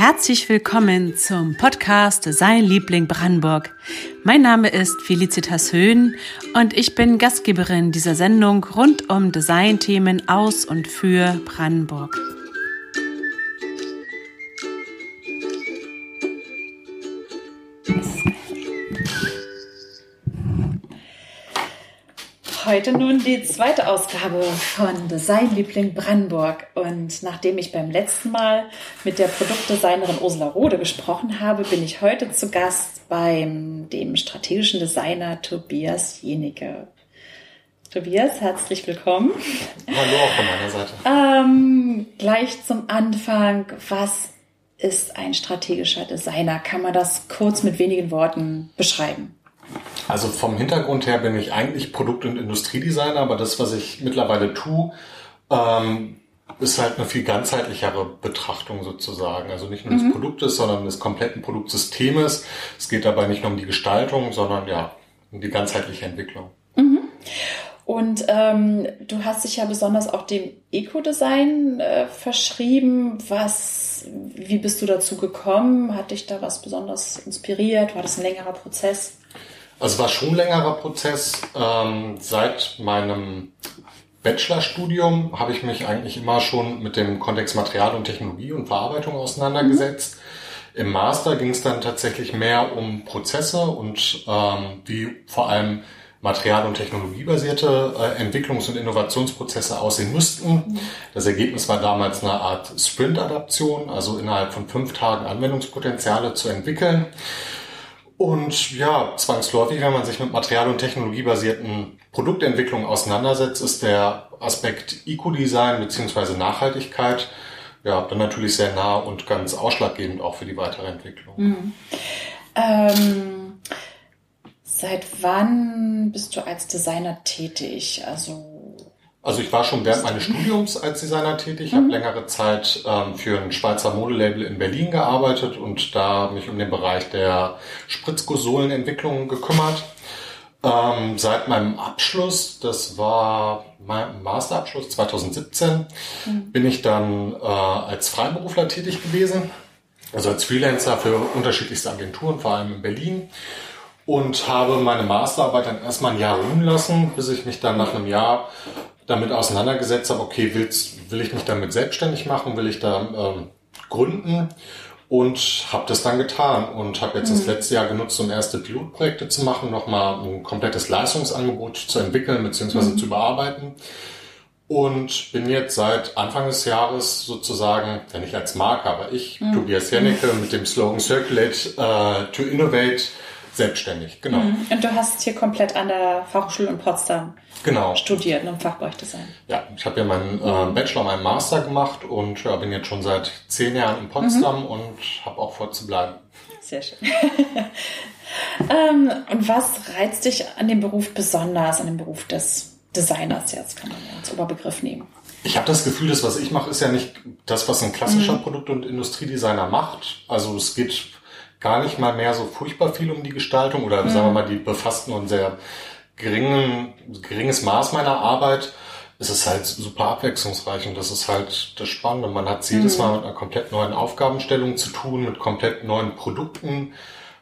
Herzlich willkommen zum Podcast Design Liebling Brandenburg. Mein Name ist Felicitas Höhn und ich bin Gastgeberin dieser Sendung rund um Designthemen aus und für Brandenburg. Heute nun die zweite Ausgabe von Designliebling Brandenburg. Und nachdem ich beim letzten Mal mit der Produktdesignerin Ursula Rode gesprochen habe, bin ich heute zu Gast beim dem strategischen Designer Tobias Jenicke. Tobias, herzlich willkommen. Hallo auch von meiner Seite. Ähm, gleich zum Anfang, was ist ein strategischer Designer? Kann man das kurz mit wenigen Worten beschreiben? Also vom Hintergrund her bin ich eigentlich Produkt- und Industriedesigner, aber das, was ich mittlerweile tue, ähm, ist halt eine viel ganzheitlichere Betrachtung sozusagen. Also nicht nur mhm. des Produktes, sondern des kompletten Produktsystemes. Es geht dabei nicht nur um die Gestaltung, sondern ja, um die ganzheitliche Entwicklung. Mhm. Und ähm, du hast dich ja besonders auch dem Eco-Design äh, verschrieben. Was, wie bist du dazu gekommen? Hat dich da was besonders inspiriert? War das ein längerer Prozess? Also es war schon ein längerer Prozess. Ähm, seit meinem Bachelorstudium habe ich mich eigentlich immer schon mit dem Kontext Material und Technologie und Verarbeitung auseinandergesetzt. Mhm. Im Master ging es dann tatsächlich mehr um Prozesse und ähm, wie vor allem Material- und Technologiebasierte äh, Entwicklungs- und Innovationsprozesse aussehen müssten. Mhm. Das Ergebnis war damals eine Art Sprint-Adaption, also innerhalb von fünf Tagen Anwendungspotenziale zu entwickeln. Und ja, zwangsläufig, wenn man sich mit material- und technologiebasierten Produktentwicklungen auseinandersetzt, ist der Aspekt Eco-Design beziehungsweise Nachhaltigkeit ja dann natürlich sehr nah und ganz ausschlaggebend auch für die weitere Entwicklung. Mhm. Ähm, seit wann bist du als Designer tätig? Also also ich war schon während meines Studiums als Designer tätig, Ich mhm. habe längere Zeit ähm, für ein Schweizer Modelabel in Berlin gearbeitet und da mich um den Bereich der Spritzgusssohlenentwicklung gekümmert. Ähm, seit meinem Abschluss, das war mein Masterabschluss 2017, mhm. bin ich dann äh, als Freiberufler tätig gewesen, also als Freelancer für unterschiedlichste Agenturen, vor allem in Berlin und habe meine Masterarbeit dann erstmal ein Jahr ruhen lassen, bis ich mich dann nach einem Jahr damit auseinandergesetzt habe, okay, willst, will ich mich damit selbstständig machen, will ich da ähm, gründen und habe das dann getan und habe jetzt mhm. das letzte Jahr genutzt, um erste Pilotprojekte zu machen, nochmal ein komplettes Leistungsangebot zu entwickeln bzw. Mhm. zu bearbeiten und bin jetzt seit Anfang des Jahres sozusagen, wenn nicht als Marke, aber ich, mhm. Tobias Jennecke, mit dem Slogan Circulate uh, to Innovate selbstständig, genau. Mhm. Und du hast hier komplett an der Fachhochschule in Potsdam genau. studiert, im Fachbereich Design. Ja, ich habe ja meinen äh, Bachelor, meinen Master gemacht und ja, bin jetzt schon seit zehn Jahren in Potsdam mhm. und habe auch vor zu bleiben. Sehr schön. ähm, und was reizt dich an dem Beruf besonders, an dem Beruf des Designers jetzt, kann man als Oberbegriff nehmen? Ich habe das Gefühl, das, was ich mache, ist ja nicht das, was ein klassischer mhm. Produkt- und Industriedesigner macht. Also es geht gar nicht mal mehr so furchtbar viel um die Gestaltung oder mhm. sagen wir mal, die befassten und sehr geringen, geringes Maß meiner Arbeit. Es ist halt super abwechslungsreich und das ist halt das Spannende. Man hat jedes mhm. Mal mit einer komplett neuen Aufgabenstellung zu tun, mit komplett neuen Produkten,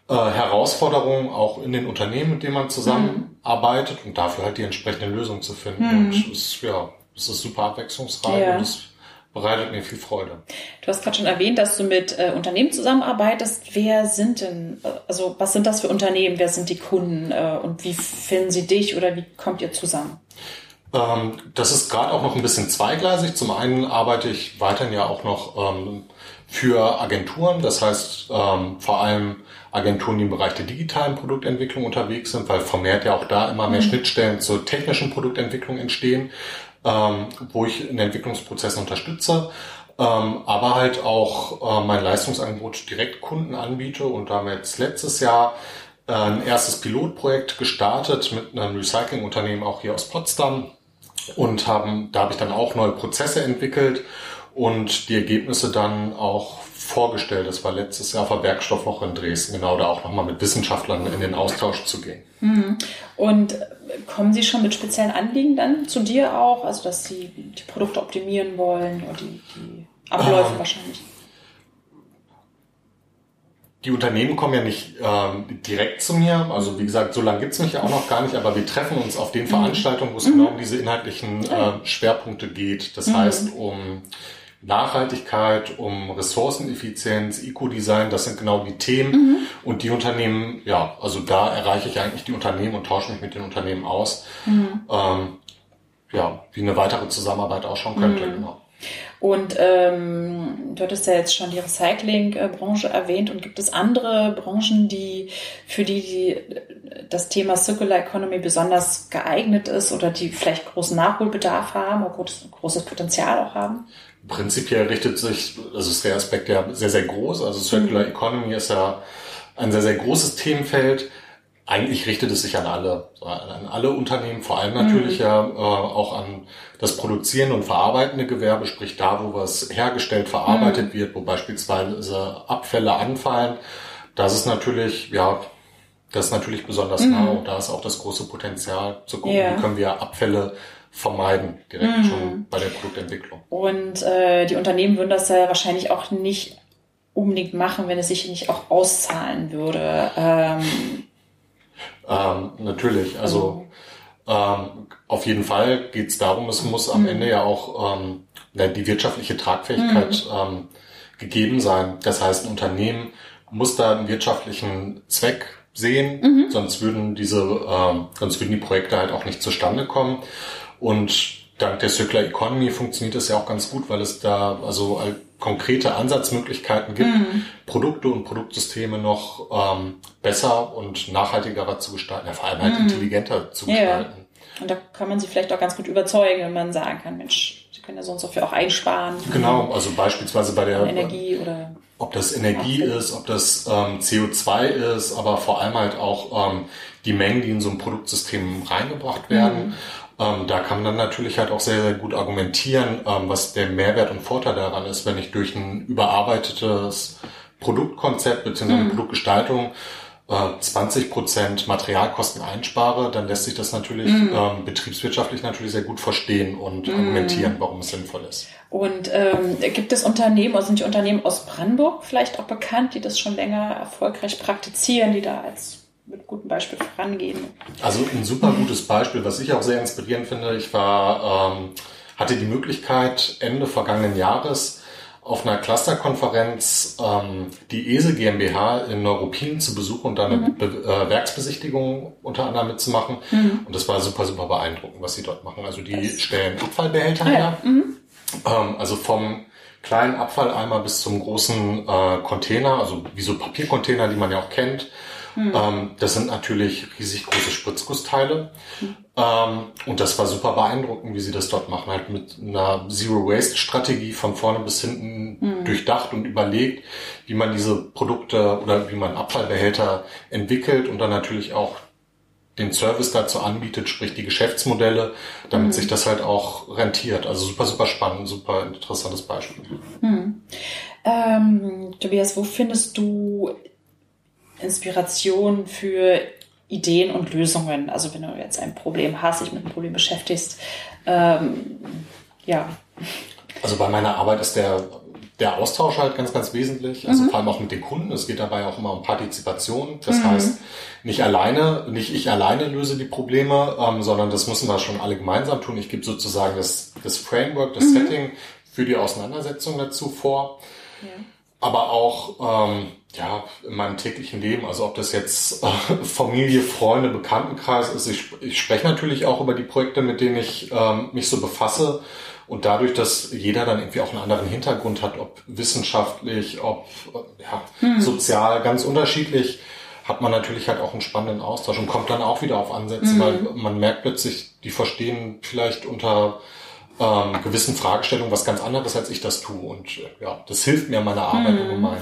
äh, Herausforderungen auch in den Unternehmen, mit denen man zusammenarbeitet mhm. und dafür halt die entsprechende Lösung zu finden. Mhm. Und es ist, ja, es ist super abwechslungsreich ja. und es bereitet mir viel Freude. Du hast gerade schon erwähnt, dass du mit äh, Unternehmen zusammenarbeitest. Wer sind denn, äh, also was sind das für Unternehmen? Wer sind die Kunden äh, und wie finden sie dich oder wie kommt ihr zusammen? Ähm, das ist gerade auch noch ein bisschen zweigleisig. Zum einen arbeite ich weiterhin ja auch noch ähm, für Agenturen, das heißt ähm, vor allem Agenturen, die im Bereich der digitalen Produktentwicklung unterwegs sind, weil vermehrt ja auch da immer mehr mhm. Schnittstellen zur technischen Produktentwicklung entstehen ähm, wo ich in Entwicklungsprozessen unterstütze, ähm, aber halt auch äh, mein Leistungsangebot direkt Kunden anbiete. Und da haben wir jetzt letztes Jahr äh, ein erstes Pilotprojekt gestartet mit einem Recyclingunternehmen auch hier aus Potsdam. Und haben, da habe ich dann auch neue Prozesse entwickelt und die Ergebnisse dann auch vorgestellt. Das war letztes Jahr auf der Werkstoffwoche in Dresden, genau da auch nochmal mit Wissenschaftlern in den Austausch zu gehen. Mhm. Und kommen Sie schon mit speziellen Anliegen dann zu dir auch, also dass Sie die Produkte optimieren wollen oder die, die Abläufe ähm, wahrscheinlich? die Unternehmen kommen ja nicht ähm, direkt zu mir. Also wie gesagt, so lange gibt's mich ja auch noch gar nicht, aber wir treffen uns auf den mhm. Veranstaltungen, wo es mhm. genau um diese inhaltlichen äh, Schwerpunkte geht. Das mhm. heißt, um Nachhaltigkeit, um Ressourceneffizienz, Eco-Design, das sind genau die Themen. Mhm. Und die Unternehmen, ja, also da erreiche ich eigentlich die Unternehmen und tausche mich mit den Unternehmen aus. Mhm. Ähm, ja, wie eine weitere Zusammenarbeit ausschauen könnte, mhm. genau. Und ähm, du hattest ja jetzt schon die Recycling-Branche erwähnt und gibt es andere Branchen, die für die, die das Thema Circular Economy besonders geeignet ist oder die vielleicht großen Nachholbedarf haben oder großes Potenzial auch haben? Prinzipiell richtet sich, also ist der Aspekt ja sehr, sehr groß. Also Circular mhm. Economy ist ja ein sehr, sehr großes Themenfeld. Eigentlich richtet es sich an alle, an alle Unternehmen, vor allem natürlich mhm. ja äh, auch an das produzierende und verarbeitende Gewerbe, sprich da, wo was hergestellt, verarbeitet mhm. wird, wo beispielsweise Abfälle anfallen. Das ist natürlich, ja, das ist natürlich besonders mhm. nah und da ist auch das große Potenzial zu gucken, yeah. wie können wir Abfälle vermeiden, direkt mhm. schon bei der Produktentwicklung. Und äh, die Unternehmen würden das ja wahrscheinlich auch nicht unbedingt machen, wenn es sich nicht auch auszahlen würde. Ähm, ähm, natürlich, also ähm, auf jeden Fall geht es darum, es muss am mhm. Ende ja auch ähm, die wirtschaftliche Tragfähigkeit mhm. ähm, gegeben sein. Das heißt, ein Unternehmen muss da einen wirtschaftlichen Zweck sehen, mhm. sonst würden diese, ähm, sonst würden die Projekte halt auch nicht zustande kommen. Und dank der Circular Economy funktioniert das ja auch ganz gut, weil es da also konkrete Ansatzmöglichkeiten gibt, mhm. Produkte und Produktsysteme noch ähm, besser und nachhaltiger zu gestalten, ja, vor allem halt mhm. intelligenter zu gestalten. Ja. Und da kann man sie vielleicht auch ganz gut überzeugen, wenn man sagen kann, Mensch, sie können ja sonst so viel auch einsparen. Genau, also beispielsweise bei der Energie oder ob das Energie ist, ob das ähm, CO2 ist, aber vor allem halt auch ähm, die Mengen, die in so ein Produktsystem reingebracht werden. Mhm. Ähm, da kann man dann natürlich halt auch sehr, sehr gut argumentieren, ähm, was der Mehrwert und Vorteil daran ist, wenn ich durch ein überarbeitetes Produktkonzept bzw. Mhm. Produktgestaltung äh, 20 Prozent Materialkosten einspare, dann lässt sich das natürlich mhm. ähm, betriebswirtschaftlich natürlich sehr gut verstehen und mhm. argumentieren, warum es sinnvoll ist. Und ähm, gibt es Unternehmen, also sind die Unternehmen aus Brandenburg vielleicht auch bekannt, die das schon länger erfolgreich praktizieren, die da als mit gutem Beispiel vorangehen. Also ein super gutes Beispiel, was ich auch sehr inspirierend finde. Ich war, ähm, hatte die Möglichkeit Ende vergangenen Jahres auf einer Clusterkonferenz ähm, die ESE GmbH in Neuruppin zu besuchen und da eine mhm. äh, Werksbesichtigung unter anderem mitzumachen. Mhm. Und das war super, super beeindruckend, was sie dort machen. Also die das stellen Abfallbehälter ah, her. Ja. Mhm. Ähm, also vom kleinen Abfalleimer bis zum großen äh, Container, also wie so Papiercontainer, die man ja auch kennt. Mhm. Ähm, das sind natürlich riesig große Spritzgussteile. Mhm. Ähm, und das war super beeindruckend, wie sie das dort machen. Halt mit einer Zero-Waste-Strategie von vorne bis hinten mhm. durchdacht und überlegt, wie man diese Produkte oder wie man Abfallbehälter entwickelt und dann natürlich auch den Service dazu anbietet, sprich die Geschäftsmodelle, damit mhm. sich das halt auch rentiert. Also super, super spannend, super interessantes Beispiel. Mhm. Ähm, Tobias, wo findest du Inspiration für Ideen und Lösungen. Also wenn du jetzt ein Problem hast, dich mit einem Problem beschäftigst, ähm, ja. Also bei meiner Arbeit ist der, der Austausch halt ganz, ganz wesentlich. Also mhm. vor allem auch mit den Kunden. Es geht dabei auch immer um Partizipation. Das mhm. heißt, nicht alleine, nicht ich alleine löse die Probleme, ähm, sondern das müssen wir schon alle gemeinsam tun. Ich gebe sozusagen das, das Framework, das mhm. Setting für die Auseinandersetzung dazu vor. Ja. Aber auch ähm, ja, in meinem täglichen Leben, also ob das jetzt äh, Familie, Freunde, Bekanntenkreis ist, ich, ich spreche natürlich auch über die Projekte, mit denen ich ähm, mich so befasse. Und dadurch, dass jeder dann irgendwie auch einen anderen Hintergrund hat, ob wissenschaftlich, ob äh, ja, hm. sozial, ganz unterschiedlich, hat man natürlich halt auch einen spannenden Austausch und kommt dann auch wieder auf Ansätze, hm. weil man merkt plötzlich, die verstehen vielleicht unter ähm, gewissen Fragestellungen was ganz anderes, als ich das tue. Und äh, ja, das hilft mir in meiner Arbeit hm. ungemein.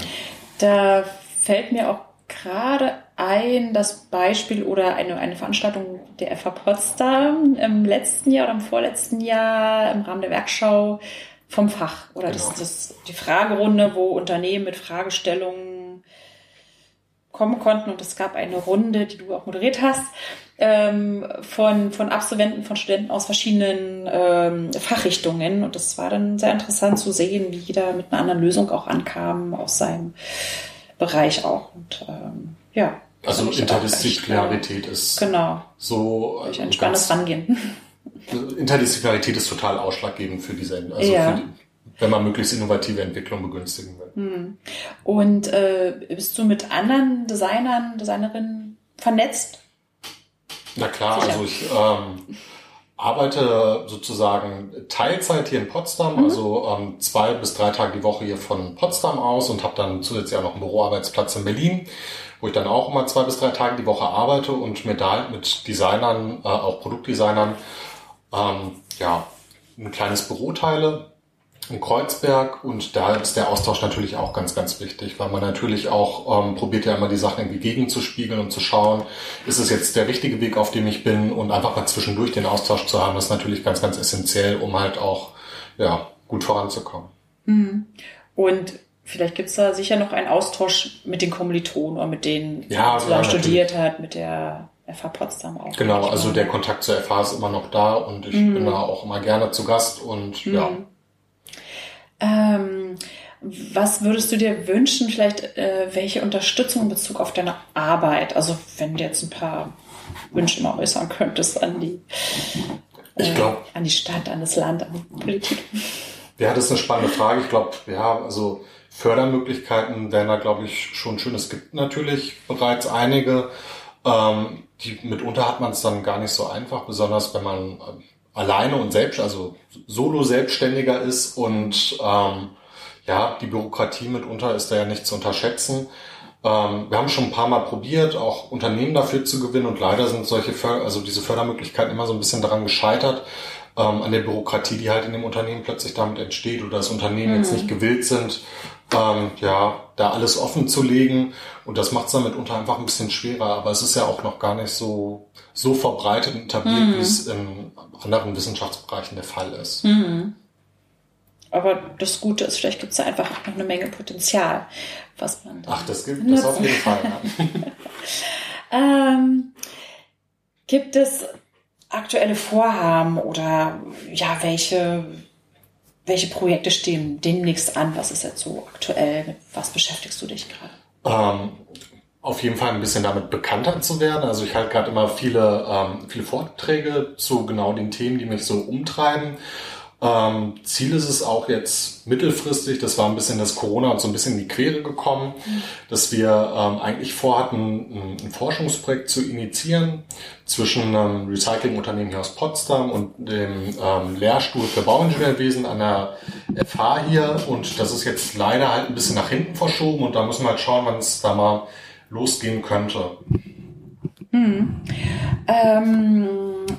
Da fällt mir auch gerade ein, das Beispiel oder eine, eine Veranstaltung der FA Potsdam im letzten Jahr oder im vorletzten Jahr im Rahmen der Werkschau vom Fach oder genau. das, das die Fragerunde, wo Unternehmen mit Fragestellungen kommen konnten und es gab eine Runde, die du auch moderiert hast, ähm, von, von Absolventen, von Studenten aus verschiedenen ähm, Fachrichtungen. Und das war dann sehr interessant zu sehen, wie jeder mit einer anderen Lösung auch ankam aus seinem Bereich auch. Und ähm, ja. Also Interdisziplinarität ist genau. so durch ein spannendes Rangehen. Interdisziplinarität ist total ausschlaggebend für diese, also Ja. für die, wenn man möglichst innovative Entwicklung begünstigen will. Hm. Und äh, bist du mit anderen Designern, Designerinnen vernetzt? Na klar, Sicher. also ich ähm, arbeite sozusagen Teilzeit hier in Potsdam, also ähm, zwei bis drei Tage die Woche hier von Potsdam aus und habe dann zusätzlich auch noch einen Büroarbeitsplatz in Berlin, wo ich dann auch immer zwei bis drei Tage die Woche arbeite und mir da halt mit Designern, äh, auch Produktdesignern, ähm, ja, ein kleines Büro teile in Kreuzberg und da ist der Austausch natürlich auch ganz, ganz wichtig, weil man natürlich auch ähm, probiert ja immer die Sachen irgendwie gegenzuspiegeln und zu schauen, ist es jetzt der richtige Weg, auf dem ich bin und einfach mal zwischendurch den Austausch zu haben, ist natürlich ganz, ganz essentiell, um halt auch ja, gut voranzukommen. Und vielleicht gibt's da sicher noch einen Austausch mit den Kommilitonen oder mit denen, die Ja, man zusammen ja, studiert hat, mit der FH Potsdam auch. Genau, also der Kontakt zur FH ist immer noch da und ich bin da auch immer gerne zu Gast und ja. Ähm, was würdest du dir wünschen, vielleicht äh, welche Unterstützung in Bezug auf deine Arbeit? Also wenn du jetzt ein paar Wünsche mal äußern könntest an die, Ich glaube, an die Stadt, an das Land, an die Politik. Ja, das ist eine spannende Frage. Ich glaube, ja, also Fördermöglichkeiten wären da, glaube ich, schon schön. Es gibt natürlich bereits einige. Ähm, die mitunter hat man es dann gar nicht so einfach, besonders wenn man ähm, alleine und selbst, also solo selbstständiger ist und ähm, ja, die Bürokratie mitunter ist da ja nicht zu unterschätzen. Ähm, wir haben schon ein paar Mal probiert, auch Unternehmen dafür zu gewinnen und leider sind solche, För also diese Fördermöglichkeiten immer so ein bisschen daran gescheitert, ähm, an der Bürokratie, die halt in dem Unternehmen plötzlich damit entsteht oder das Unternehmen jetzt nicht gewillt sind, ähm, ja, da alles offen zu legen und das macht es dann mitunter einfach ein bisschen schwerer, aber es ist ja auch noch gar nicht so, so verbreitet und etabliert, wie es in anderen Wissenschaftsbereichen der Fall ist. Aber das Gute ist, vielleicht gibt's da einfach auch noch eine Menge Potenzial, was man Ach, das gibt es auf jeden Fall. Ähm, gibt es aktuelle Vorhaben oder ja, welche, welche Projekte stehen demnächst an? Was ist jetzt so aktuell? Mit was beschäftigst du dich gerade? ähm, auf jeden Fall ein bisschen damit bekannter zu werden. Also ich halte gerade immer viele, ähm, viele Vorträge zu genau den Themen, die mich so umtreiben. Ähm, Ziel ist es auch jetzt mittelfristig, das war ein bisschen das Corona und so ein bisschen in die Quere gekommen, dass wir ähm, eigentlich vorhatten, ein, Forschungsprojekt zu initiieren zwischen einem Recyclingunternehmen hier aus Potsdam und dem ähm, Lehrstuhl für Bauingenieurwesen an der FH hier. Und das ist jetzt leider halt ein bisschen nach hinten verschoben und da müssen wir halt schauen, wann es da mal losgehen könnte. Ähm,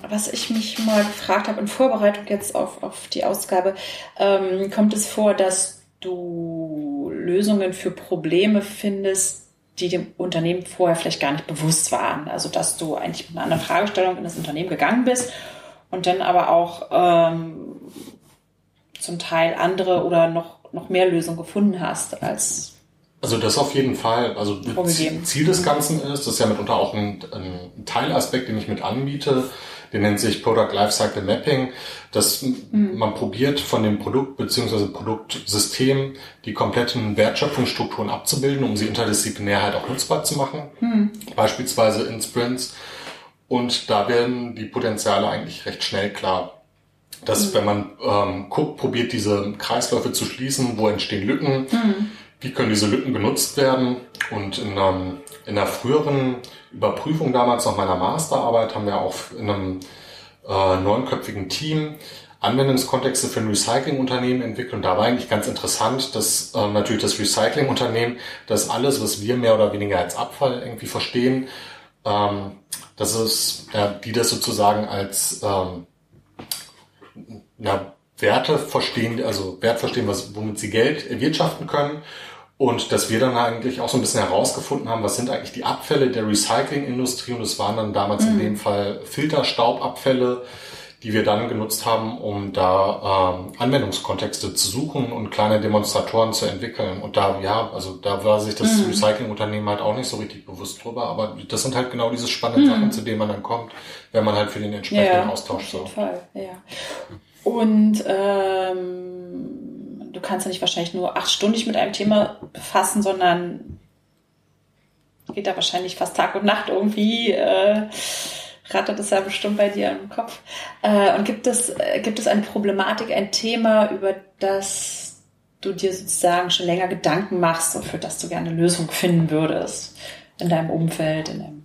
was ich mich mal gefragt habe in Vorbereitung jetzt auf, auf die Ausgabe, ähm, kommt es vor, dass du Lösungen für Probleme findest, die dem Unternehmen vorher vielleicht gar nicht bewusst waren. Also dass du eigentlich mit einer anderen Fragestellung in das Unternehmen gegangen bist und dann aber auch ähm, zum Teil andere oder noch, noch mehr Lösungen gefunden hast als Also das auf jeden Fall. Also Vorgegeben. Ziel des Ganzen ist, das ist ja mitunter auch ein, ein Teilaspekt, den ich mit anbiete, der nennt sich Product Lifecycle Mapping, dass man probiert von dem Produkt bzw. Produktsystem die kompletten Wertschöpfungsstrukturen abzubilden, um sie interdisziplinär halt auch nutzbar zu machen, beispielsweise in Sprints. Und da werden die Potenziale eigentlich recht schnell klar dass wenn man ähm, guckt, probiert diese Kreisläufe zu schließen, wo entstehen Lücken, wie können diese Lücken genutzt werden. Und in, einem, in einer früheren Überprüfung damals nach meiner Masterarbeit haben wir auch in einem äh, neunköpfigen Team Anwendungskontexte für ein Recyclingunternehmen entwickelt. Und da war eigentlich ganz interessant, dass ähm, natürlich das Recyclingunternehmen, das alles, was wir mehr oder weniger als Abfall irgendwie verstehen, ähm, dass es, ja, die das sozusagen als ähm, na, Werte verstehen, also Wert verstehen, was, womit sie Geld erwirtschaften können. Und dass wir dann eigentlich auch so ein bisschen herausgefunden haben, was sind eigentlich die Abfälle der Recyclingindustrie. Und es waren dann damals in dem Fall Filterstaubabfälle, die wir dann genutzt haben, um da ähm, Anwendungskontexte zu suchen und kleine Demonstratoren zu entwickeln. Und da, ja, also da war sich das Recyclingunternehmen halt auch nicht so richtig bewusst drüber. Aber das sind halt genau diese spannenden Sachen, zu denen man dann kommt, wenn man halt für den entsprechenden Austausch auf jeden sorgt. Fall, ja. Und ähm, du kannst ja nicht wahrscheinlich nur acht Stunden dich mit einem Thema befassen, sondern geht da wahrscheinlich fast Tag und Nacht irgendwie. Äh, rattert es ja bestimmt bei dir im Kopf. Äh, und gibt es, äh, gibt es eine Problematik, ein Thema, über das du dir sozusagen schon länger Gedanken machst und für das du gerne eine Lösung finden würdest in deinem Umfeld, in deinem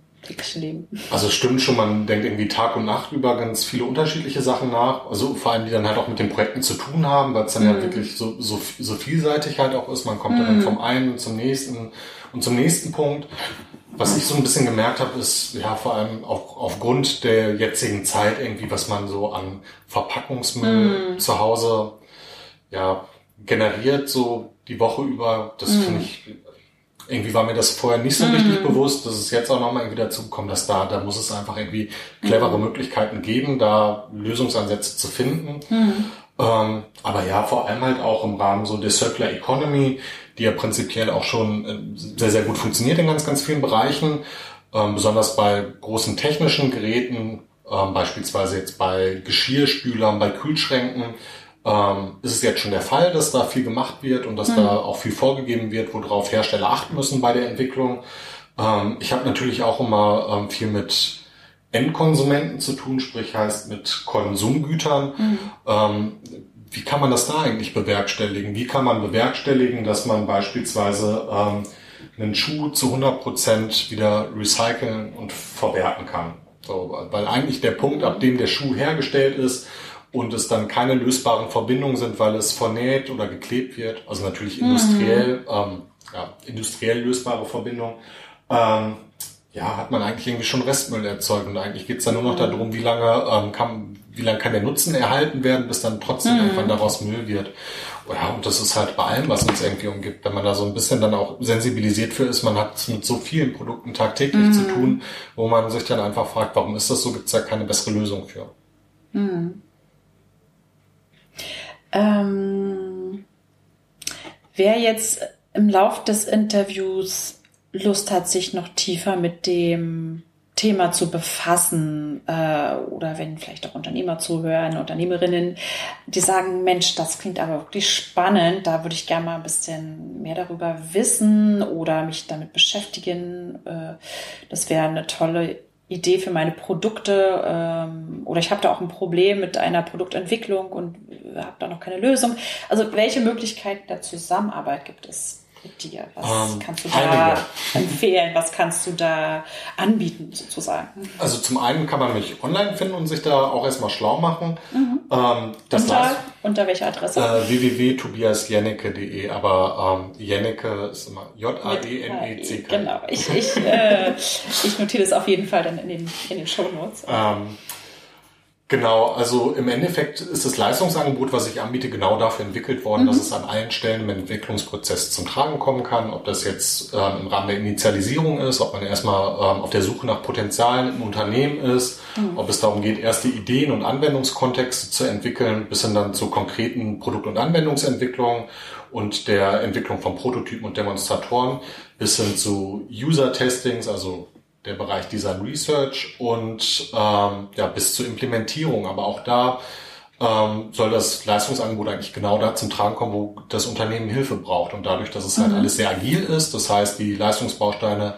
Leben? Also stimmt schon, man denkt irgendwie Tag und Nacht über ganz viele unterschiedliche Sachen nach. Also vor allem, die dann halt auch mit den Projekten zu tun haben, weil es dann mhm. ja wirklich so, so, so vielseitig halt auch ist. Man kommt mhm. dann vom einen zum nächsten und zum nächsten Punkt. Was ich so ein bisschen gemerkt habe, ist ja vor allem auch aufgrund der jetzigen Zeit irgendwie, was man so an Verpackungsmüll mm. zu Hause ja generiert, so die Woche über. Das mm. finde ich irgendwie war mir das vorher nicht so richtig bewusst. Das ist jetzt auch nochmal irgendwie dazu gekommen, dass da, da muss es einfach irgendwie clevere mm. Möglichkeiten geben, da Lösungsansätze zu finden. Mm. Ähm, aber ja, vor allem halt auch im Rahmen so der Circular Economy, die ja prinzipiell auch schon äh, sehr, sehr gut funktioniert in ganz, ganz vielen Bereichen. Ähm, besonders bei großen technischen Geräten, ähm, beispielsweise jetzt bei Geschirrspülern, bei Kühlschränken, ähm, ist es jetzt schon der Fall, dass da viel gemacht wird und dass mhm. da auch viel vorgegeben wird, worauf Hersteller achten müssen bei der Entwicklung. Ähm, ich habe natürlich auch immer ähm, viel mit Endkonsumenten zu tun, sprich heißt mit Konsumgütern. Mhm. Ähm, wie kann man das da eigentlich bewerkstelligen? Wie kann man bewerkstelligen, dass man beispielsweise ähm, einen Schuh zu 100 Prozent wieder recyceln und verwerten kann? So, weil eigentlich der Punkt, ab dem der Schuh hergestellt ist und es dann keine lösbaren Verbindungen sind, weil es vernäht oder geklebt wird, also natürlich mhm. industriell, mhm. ähm, ja, industriell lösbare Verbindungen, ähm, ja, hat man eigentlich irgendwie schon Restmüll erzeugt. Und eigentlich geht's dann nur noch darum, wie lange ähm, kann, wie lange kann der Nutzen erhalten werden, bis dann trotzdem mhm. irgendwann daraus Müll wird. Ja, und das ist halt bei allem, was uns irgendwie umgibt. Wenn man da so ein bisschen dann auch sensibilisiert für ist, man hat mit so vielen Produkten tagtäglich mhm. zu tun, wo man sich dann einfach fragt, warum ist das so, gibt's da keine bessere Lösung für. Mhm. Ähm, wer jetzt im Lauf des Interviews Lust hat, sich noch tiefer mit dem Thema zu befassen äh, oder wenn vielleicht auch Unternehmer zuhören, Unternehmerinnen, die sagen, Mensch, das klingt aber wirklich spannend, da würde ich gerne mal ein bisschen mehr darüber wissen oder mich damit beschäftigen. Äh, das wäre eine tolle Idee für meine Produkte ähm, oder ich habe da auch ein Problem mit einer Produktentwicklung und habe da noch keine Lösung. Also welche Möglichkeiten der Zusammenarbeit gibt es? Mit dir? Was ähm, kannst du da empfehlen? Was kannst du da anbieten sozusagen? Also zum einen kann man mich online finden und sich da auch erstmal schlau machen. Mhm. Ähm, das unter, unter welcher Adresse? Äh, www.tobiasjennecke.de, aber ähm, Jennecke ist immer J-A-E-N-E-C-K. Genau, ich, ich, äh, ich notiere das auf jeden Fall dann in den, in den Show Notes. Ähm, Genau, also im Endeffekt ist das Leistungsangebot, was ich anbiete, genau dafür entwickelt worden, mhm. dass es an allen Stellen im Entwicklungsprozess zum Tragen kommen kann. Ob das jetzt ähm, im Rahmen der Initialisierung ist, ob man erstmal ähm, auf der Suche nach Potenzialen im Unternehmen ist, mhm. ob es darum geht, erste Ideen und Anwendungskontexte zu entwickeln, bis hin dann zu konkreten Produkt- und Anwendungsentwicklungen und der Entwicklung von Prototypen und Demonstratoren bis hin zu User-Testings, also der Bereich Design Research und ähm, ja, bis zur Implementierung. Aber auch da ähm, soll das Leistungsangebot eigentlich genau da zum Tragen kommen, wo das Unternehmen Hilfe braucht. Und dadurch, dass es halt mhm. alles sehr agil ist, das heißt, die Leistungsbausteine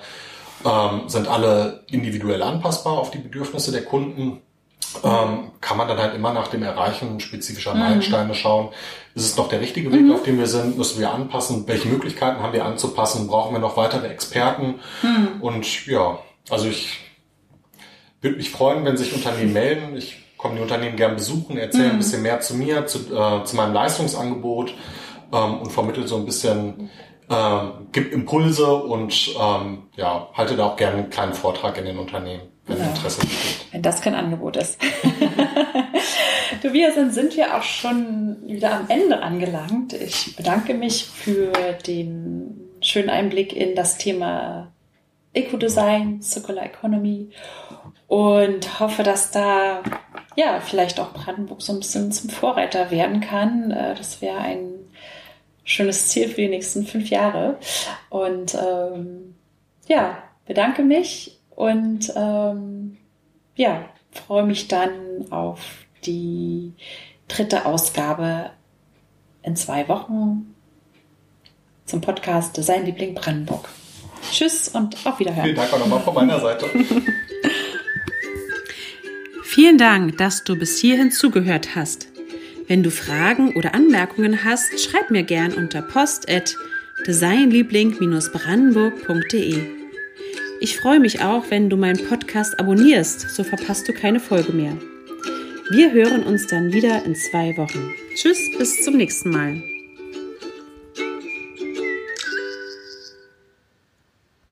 ähm, sind alle individuell anpassbar auf die Bedürfnisse der Kunden, ähm, kann man dann halt immer nach dem Erreichen spezifischer mhm. Meilensteine schauen. Ist es noch der richtige Weg, mhm. auf dem wir sind? Müssen wir anpassen? Welche Möglichkeiten haben wir anzupassen? Brauchen wir noch weitere Experten? Mhm. Und ja, also ich würde mich freuen, wenn sich Unternehmen melden. Ich komme die Unternehmen gerne besuchen, erzähle mhm. ein bisschen mehr zu mir, zu, äh, zu meinem Leistungsangebot ähm, und vermittle so ein bisschen, äh, gib Impulse und ähm, ja, halte da auch gerne einen kleinen Vortrag in den Unternehmen, wenn ja. Interesse besteht. Wenn das kein Angebot ist. Tobias, dann sind wir auch schon wieder am Ende angelangt. Ich bedanke mich für den schönen Einblick in das Thema Eco-Design, Circular Economy und hoffe, dass da ja vielleicht auch Brandenburg so ein bisschen zum Vorreiter werden kann. Äh, das wäre ein schönes Ziel für die nächsten fünf Jahre. Und ähm, ja, bedanke mich und ähm, ja, freue mich dann auf die dritte Ausgabe in zwei Wochen zum Podcast Design Liebling Brandenburg. Tschüss und auf Wiederhören. Vielen Dank auch nochmal von meiner Seite. Vielen Dank, dass du bis hierhin zugehört hast. Wenn du Fragen oder Anmerkungen hast, schreib mir gern unter post at designliebling-brandenburg.de. Ich freue mich auch, wenn du meinen Podcast abonnierst, so verpasst du keine Folge mehr. Wir hören uns dann wieder in zwei Wochen. Tschüss, bis zum nächsten Mal.